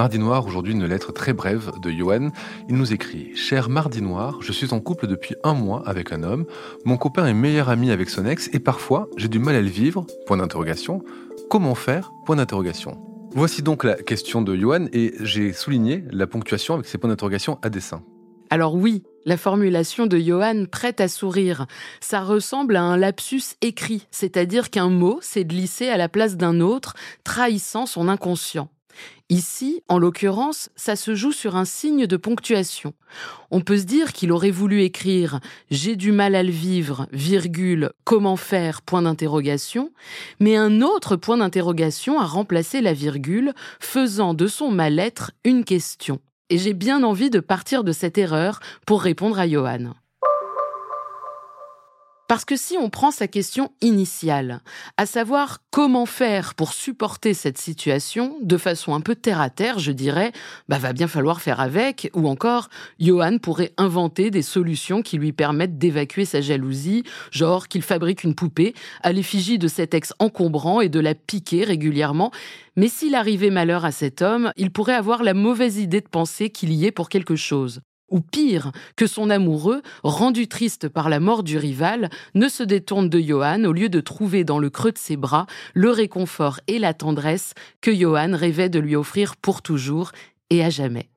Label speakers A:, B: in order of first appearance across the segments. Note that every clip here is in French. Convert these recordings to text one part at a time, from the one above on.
A: Mardi Noir, aujourd'hui une lettre très brève de Johan. Il nous écrit Cher Mardi Noir, je suis en couple depuis un mois avec un homme. Mon copain est meilleur ami avec son ex et parfois j'ai du mal à le vivre. Point d'interrogation. Comment faire? Point d'interrogation. Voici donc la question de Johan et j'ai souligné la ponctuation avec ces points d'interrogation à dessein.
B: Alors oui, la formulation de Johan prête à sourire. Ça ressemble à un lapsus écrit, c'est-à-dire qu'un mot s'est glissé à la place d'un autre, trahissant son inconscient. Ici, en l'occurrence, ça se joue sur un signe de ponctuation. On peut se dire qu'il aurait voulu écrire j'ai du mal à le vivre, virgule, comment faire, point d'interrogation, mais un autre point d'interrogation a remplacé la virgule, faisant de son mal-être une question. Et j'ai bien envie de partir de cette erreur pour répondre à Johan. Parce que si on prend sa question initiale, à savoir comment faire pour supporter cette situation, de façon un peu terre à terre, je dirais, bah va bien falloir faire avec, ou encore, Johan pourrait inventer des solutions qui lui permettent d'évacuer sa jalousie, genre qu'il fabrique une poupée à l'effigie de cet ex encombrant et de la piquer régulièrement. Mais s'il arrivait malheur à cet homme, il pourrait avoir la mauvaise idée de penser qu'il y est pour quelque chose ou pire, que son amoureux, rendu triste par la mort du rival, ne se détourne de Johan au lieu de trouver dans le creux de ses bras le réconfort et la tendresse que Johan rêvait de lui offrir pour toujours et à jamais.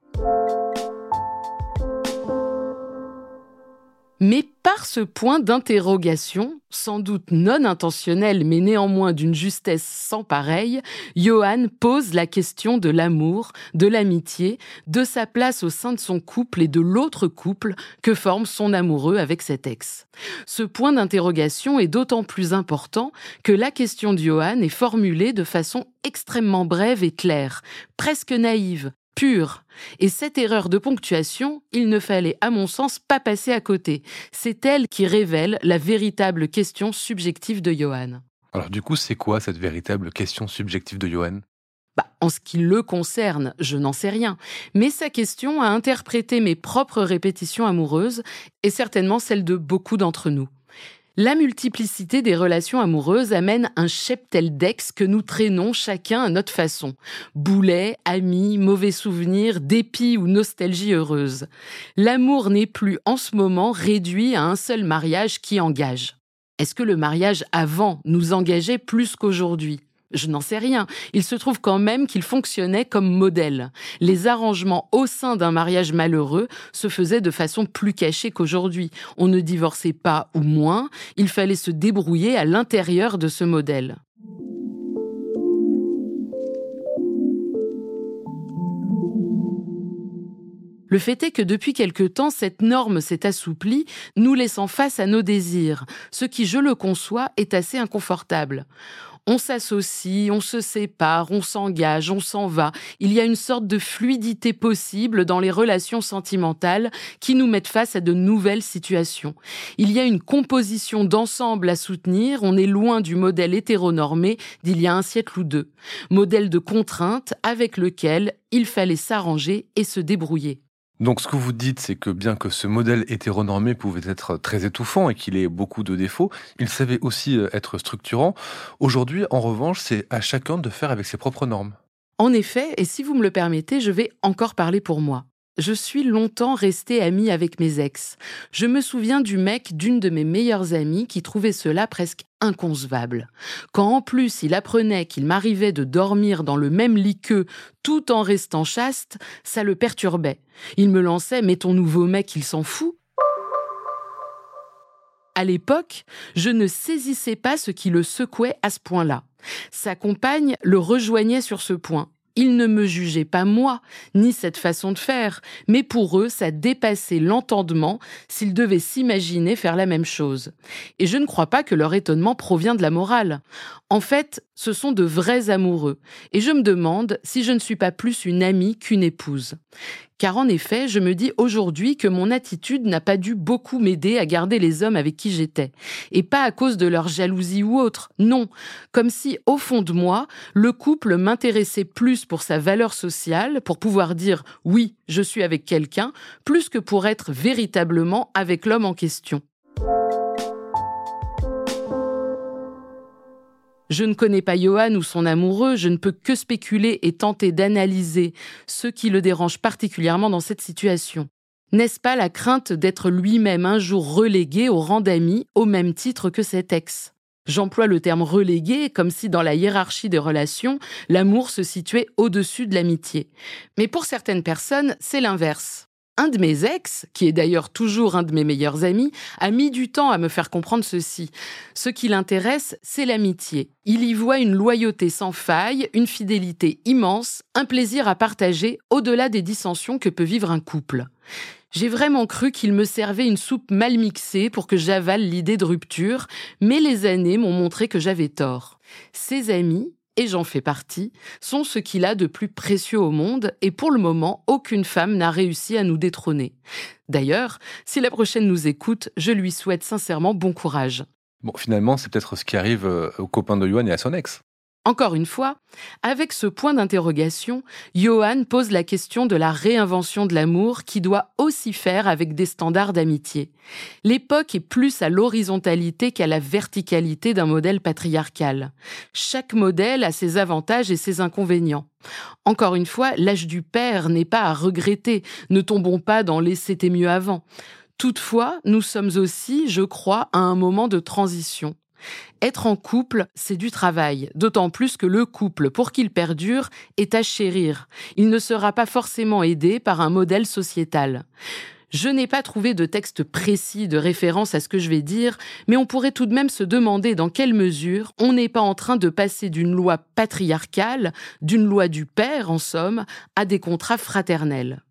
B: Mais par ce point d'interrogation, sans doute non intentionnel mais néanmoins d'une justesse sans pareille, Johan pose la question de l'amour, de l'amitié, de sa place au sein de son couple et de l'autre couple que forme son amoureux avec cet ex. Ce point d'interrogation est d'autant plus important que la question de Johan est formulée de façon extrêmement brève et claire, presque naïve, pure. Et cette erreur de ponctuation, il ne fallait à mon sens pas passer à côté. C'est elle qui révèle la véritable question subjective de Johan.
A: Alors du coup, c'est quoi cette véritable question subjective de Johan?
B: Bah, en ce qui le concerne, je n'en sais rien. Mais sa question a interprété mes propres répétitions amoureuses et certainement celles de beaucoup d'entre nous. La multiplicité des relations amoureuses amène un cheptel d'ex que nous traînons chacun à notre façon. Boulets, amis, mauvais souvenirs, dépit ou nostalgie heureuse. L'amour n'est plus en ce moment réduit à un seul mariage qui engage. Est-ce que le mariage avant nous engageait plus qu'aujourd'hui? Je n'en sais rien. Il se trouve quand même qu'il fonctionnait comme modèle. Les arrangements au sein d'un mariage malheureux se faisaient de façon plus cachée qu'aujourd'hui. On ne divorçait pas ou moins, il fallait se débrouiller à l'intérieur de ce modèle. Le fait est que depuis quelque temps, cette norme s'est assouplie, nous laissant face à nos désirs, ce qui, je le conçois, est assez inconfortable. On s'associe, on se sépare, on s'engage, on s'en va. Il y a une sorte de fluidité possible dans les relations sentimentales qui nous mettent face à de nouvelles situations. Il y a une composition d'ensemble à soutenir, on est loin du modèle hétéronormé d'il y a un siècle ou deux. Modèle de contrainte avec lequel il fallait s'arranger et se débrouiller.
A: Donc ce que vous dites, c'est que bien que ce modèle hétéronormé pouvait être très étouffant et qu'il ait beaucoup de défauts, il savait aussi euh, être structurant. Aujourd'hui, en revanche, c'est à chacun de faire avec ses propres normes.
B: En effet, et si vous me le permettez, je vais encore parler pour moi. Je suis longtemps restée amie avec mes ex. Je me souviens du mec d'une de mes meilleures amies qui trouvait cela presque inconcevable. Quand en plus il apprenait qu'il m'arrivait de dormir dans le même lit qu'eux tout en restant chaste, ça le perturbait. Il me lançait Mais ton nouveau mec, il s'en fout à l'époque, je ne saisissais pas ce qui le secouait à ce point-là. Sa compagne le rejoignait sur ce point. Ils ne me jugeaient pas moi, ni cette façon de faire, mais pour eux, ça dépassait l'entendement s'ils devaient s'imaginer faire la même chose. Et je ne crois pas que leur étonnement provient de la morale. En fait, ce sont de vrais amoureux, et je me demande si je ne suis pas plus une amie qu'une épouse. Car en effet, je me dis aujourd'hui que mon attitude n'a pas dû beaucoup m'aider à garder les hommes avec qui j'étais, et pas à cause de leur jalousie ou autre, non, comme si au fond de moi, le couple m'intéressait plus pour sa valeur sociale, pour pouvoir dire oui, je suis avec quelqu'un, plus que pour être véritablement avec l'homme en question. Je ne connais pas Johan ou son amoureux, je ne peux que spéculer et tenter d'analyser ce qui le dérange particulièrement dans cette situation. N'est-ce pas la crainte d'être lui-même un jour relégué au rang d'ami au même titre que cet ex? J'emploie le terme relégué comme si dans la hiérarchie des relations, l'amour se situait au-dessus de l'amitié. Mais pour certaines personnes, c'est l'inverse. Un de mes ex, qui est d'ailleurs toujours un de mes meilleurs amis, a mis du temps à me faire comprendre ceci. Ce qui l'intéresse, c'est l'amitié. Il y voit une loyauté sans faille, une fidélité immense, un plaisir à partager au-delà des dissensions que peut vivre un couple. J'ai vraiment cru qu'il me servait une soupe mal mixée pour que j'avale l'idée de rupture, mais les années m'ont montré que j'avais tort. Ses amis, et j'en fais partie, sont ce qu'il a de plus précieux au monde, et pour le moment, aucune femme n'a réussi à nous détrôner. D'ailleurs, si la prochaine nous écoute, je lui souhaite sincèrement bon courage.
A: Bon, finalement, c'est peut-être ce qui arrive euh, aux copains de Yuan et à son ex.
B: Encore une fois, avec ce point d'interrogation, Johan pose la question de la réinvention de l'amour qui doit aussi faire avec des standards d'amitié. L'époque est plus à l'horizontalité qu'à la verticalité d'un modèle patriarcal. Chaque modèle a ses avantages et ses inconvénients. Encore une fois, l'âge du père n'est pas à regretter, ne tombons pas dans les c'était mieux avant. Toutefois, nous sommes aussi, je crois, à un moment de transition. Être en couple, c'est du travail, d'autant plus que le couple, pour qu'il perdure, est à chérir. Il ne sera pas forcément aidé par un modèle sociétal. Je n'ai pas trouvé de texte précis de référence à ce que je vais dire, mais on pourrait tout de même se demander dans quelle mesure on n'est pas en train de passer d'une loi patriarcale, d'une loi du père en somme, à des contrats fraternels.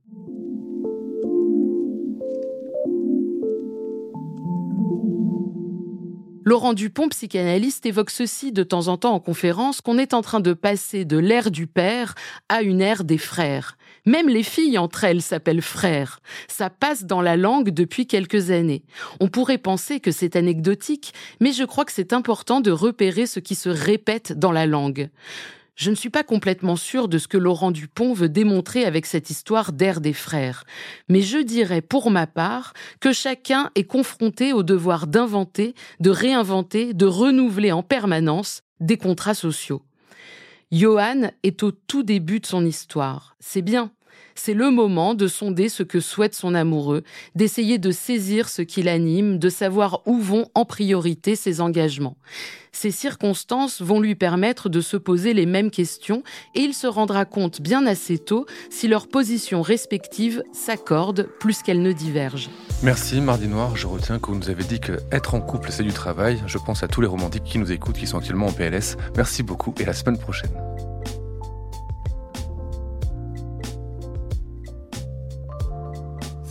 B: Laurent Dupont, psychanalyste, évoque ceci de temps en temps en conférence qu'on est en train de passer de l'ère du père à une ère des frères. Même les filles entre elles s'appellent frères. Ça passe dans la langue depuis quelques années. On pourrait penser que c'est anecdotique, mais je crois que c'est important de repérer ce qui se répète dans la langue. Je ne suis pas complètement sûre de ce que Laurent Dupont veut démontrer avec cette histoire d'ère des frères, mais je dirais pour ma part que chacun est confronté au devoir d'inventer, de réinventer, de renouveler en permanence des contrats sociaux. Johan est au tout début de son histoire. C'est bien, c'est le moment de sonder ce que souhaite son amoureux, d'essayer de saisir ce qui l'anime, de savoir où vont en priorité ses engagements. Ces circonstances vont lui permettre de se poser les mêmes questions et il se rendra compte bien assez tôt si leurs positions respectives s'accordent plus qu'elles ne divergent.
A: Merci Mardi Noir, je retiens que vous nous avez dit que être en couple c'est du travail. Je pense à tous les romantiques qui nous écoutent, qui sont actuellement en PLS. Merci beaucoup et à la semaine prochaine.